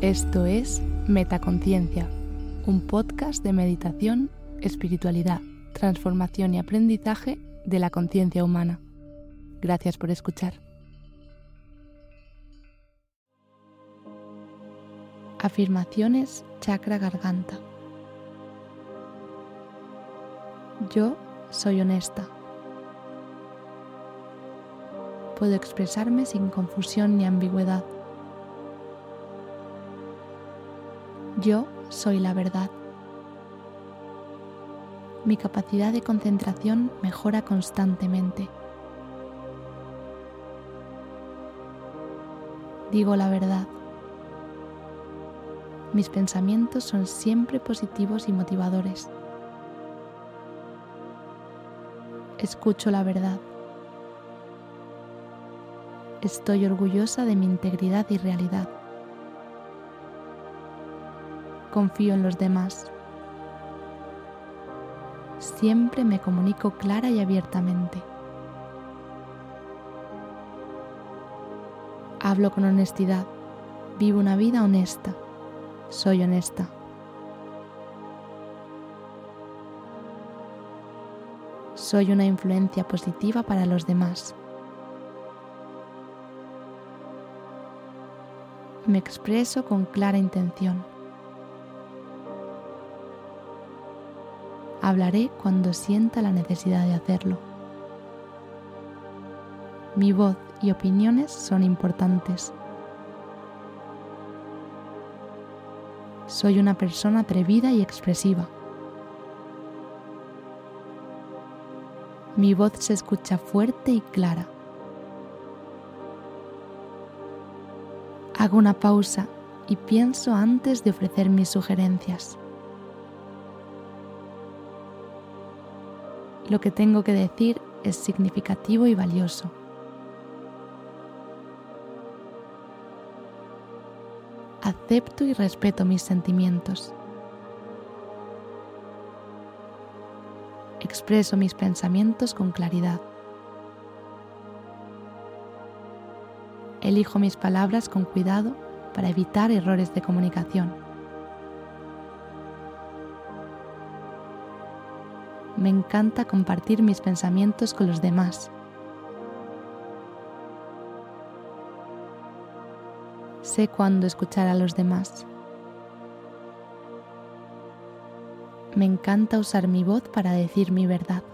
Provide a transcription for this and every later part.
Esto es Metaconciencia, un podcast de meditación, espiritualidad, transformación y aprendizaje de la conciencia humana. Gracias por escuchar. Afirmaciones chakra garganta. Yo soy honesta. Puedo expresarme sin confusión ni ambigüedad. Yo soy la verdad. Mi capacidad de concentración mejora constantemente. Digo la verdad. Mis pensamientos son siempre positivos y motivadores. Escucho la verdad. Estoy orgullosa de mi integridad y realidad. Confío en los demás. Siempre me comunico clara y abiertamente. Hablo con honestidad. Vivo una vida honesta. Soy honesta. Soy una influencia positiva para los demás. Me expreso con clara intención. Hablaré cuando sienta la necesidad de hacerlo. Mi voz y opiniones son importantes. Soy una persona atrevida y expresiva. Mi voz se escucha fuerte y clara. Hago una pausa y pienso antes de ofrecer mis sugerencias. Lo que tengo que decir es significativo y valioso. Acepto y respeto mis sentimientos. expreso mis pensamientos con claridad. Elijo mis palabras con cuidado para evitar errores de comunicación. Me encanta compartir mis pensamientos con los demás. Sé cuándo escuchar a los demás. Me encanta usar mi voz para decir mi verdad.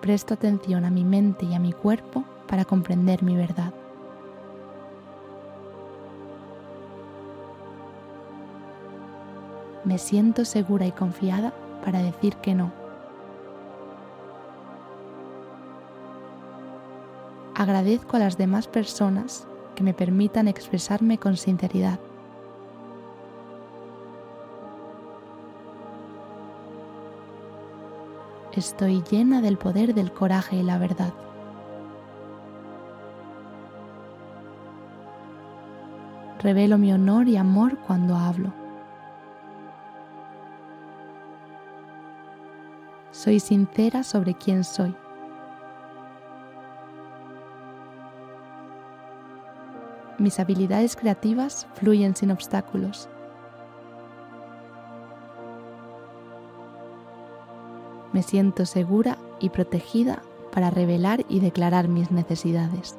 Presto atención a mi mente y a mi cuerpo para comprender mi verdad. Me siento segura y confiada para decir que no. Agradezco a las demás personas que me permitan expresarme con sinceridad. Estoy llena del poder del coraje y la verdad. Revelo mi honor y amor cuando hablo. Soy sincera sobre quién soy. mis habilidades creativas fluyen sin obstáculos. Me siento segura y protegida para revelar y declarar mis necesidades.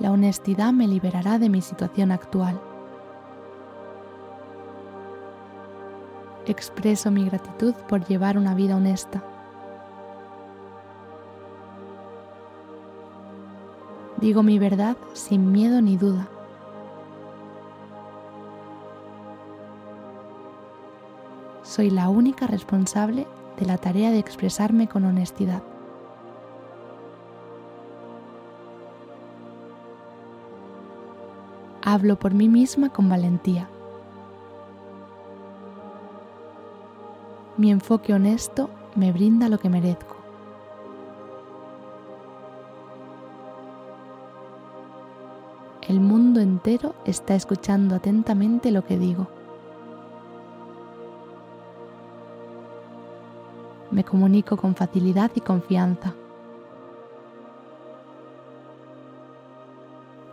La honestidad me liberará de mi situación actual. Expreso mi gratitud por llevar una vida honesta. Digo mi verdad sin miedo ni duda. Soy la única responsable de la tarea de expresarme con honestidad. Hablo por mí misma con valentía. Mi enfoque honesto me brinda lo que merezco. El mundo entero está escuchando atentamente lo que digo. Me comunico con facilidad y confianza.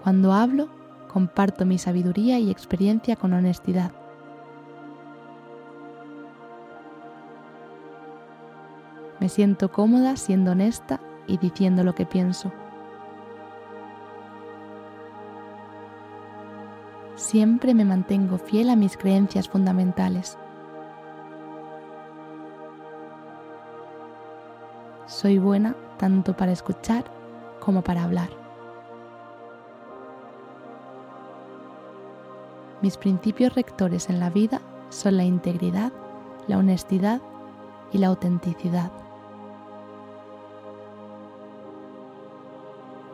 Cuando hablo, comparto mi sabiduría y experiencia con honestidad. Me siento cómoda siendo honesta y diciendo lo que pienso. Siempre me mantengo fiel a mis creencias fundamentales. Soy buena tanto para escuchar como para hablar. Mis principios rectores en la vida son la integridad, la honestidad y la autenticidad.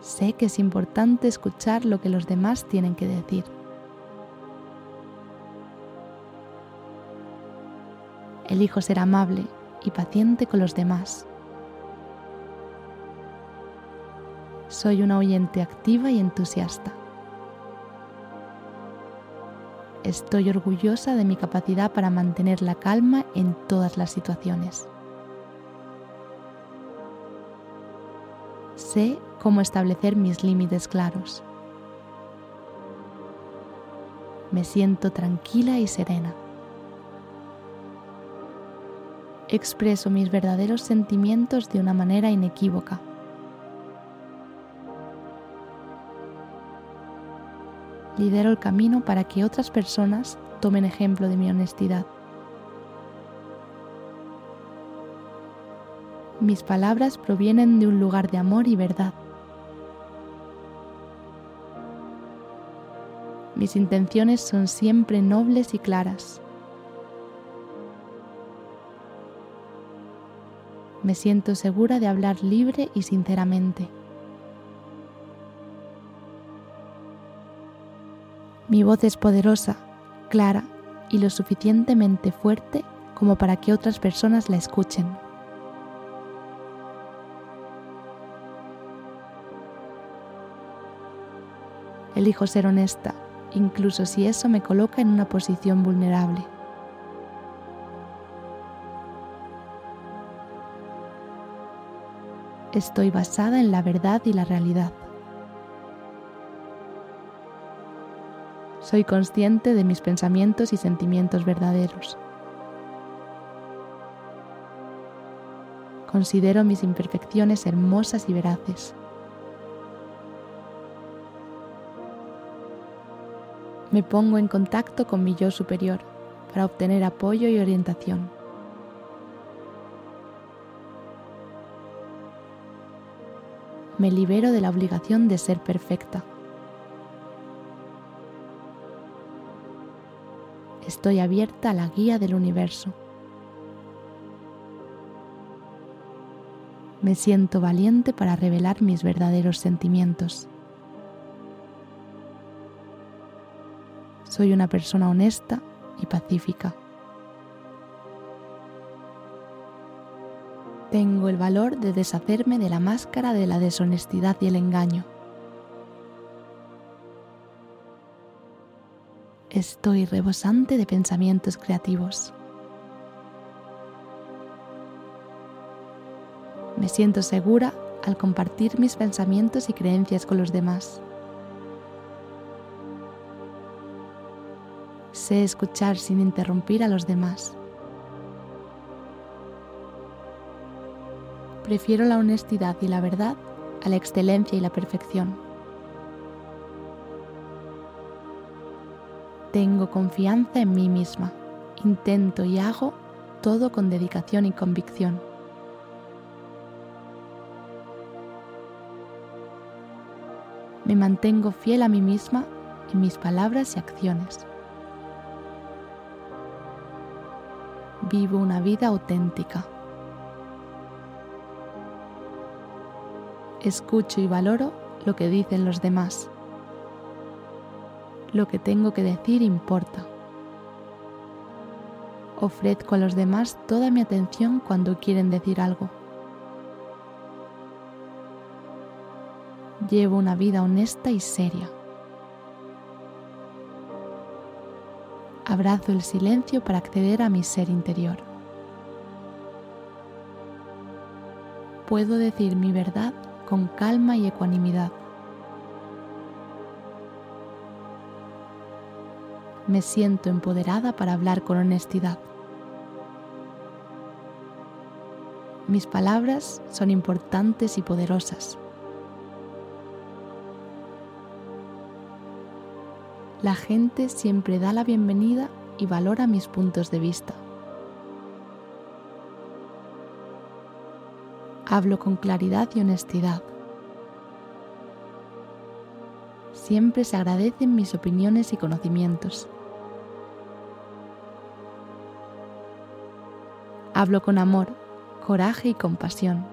Sé que es importante escuchar lo que los demás tienen que decir. Elijo ser amable y paciente con los demás. Soy una oyente activa y entusiasta. Estoy orgullosa de mi capacidad para mantener la calma en todas las situaciones. Sé cómo establecer mis límites claros. Me siento tranquila y serena. Expreso mis verdaderos sentimientos de una manera inequívoca. Lidero el camino para que otras personas tomen ejemplo de mi honestidad. Mis palabras provienen de un lugar de amor y verdad. Mis intenciones son siempre nobles y claras. Me siento segura de hablar libre y sinceramente. Mi voz es poderosa, clara y lo suficientemente fuerte como para que otras personas la escuchen. Elijo ser honesta, incluso si eso me coloca en una posición vulnerable. Estoy basada en la verdad y la realidad. Soy consciente de mis pensamientos y sentimientos verdaderos. Considero mis imperfecciones hermosas y veraces. Me pongo en contacto con mi yo superior para obtener apoyo y orientación. Me libero de la obligación de ser perfecta. Estoy abierta a la guía del universo. Me siento valiente para revelar mis verdaderos sentimientos. Soy una persona honesta y pacífica. Tengo el valor de deshacerme de la máscara de la deshonestidad y el engaño. Estoy rebosante de pensamientos creativos. Me siento segura al compartir mis pensamientos y creencias con los demás. Sé escuchar sin interrumpir a los demás. Prefiero la honestidad y la verdad a la excelencia y la perfección. Tengo confianza en mí misma. Intento y hago todo con dedicación y convicción. Me mantengo fiel a mí misma en mis palabras y acciones. Vivo una vida auténtica. Escucho y valoro lo que dicen los demás. Lo que tengo que decir importa. Ofrezco a los demás toda mi atención cuando quieren decir algo. Llevo una vida honesta y seria. Abrazo el silencio para acceder a mi ser interior. puedo decir mi verdad con calma y ecuanimidad. Me siento empoderada para hablar con honestidad. Mis palabras son importantes y poderosas. La gente siempre da la bienvenida y valora mis puntos de vista. Hablo con claridad y honestidad. Siempre se agradecen mis opiniones y conocimientos. Hablo con amor, coraje y compasión.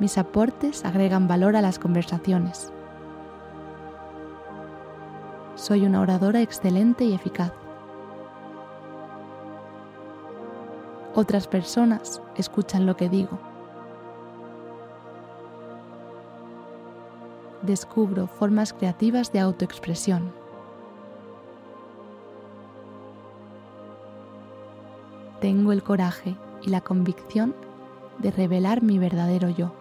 Mis aportes agregan valor a las conversaciones. Soy una oradora excelente y eficaz. Otras personas escuchan lo que digo. Descubro formas creativas de autoexpresión. Tengo el coraje y la convicción de revelar mi verdadero yo.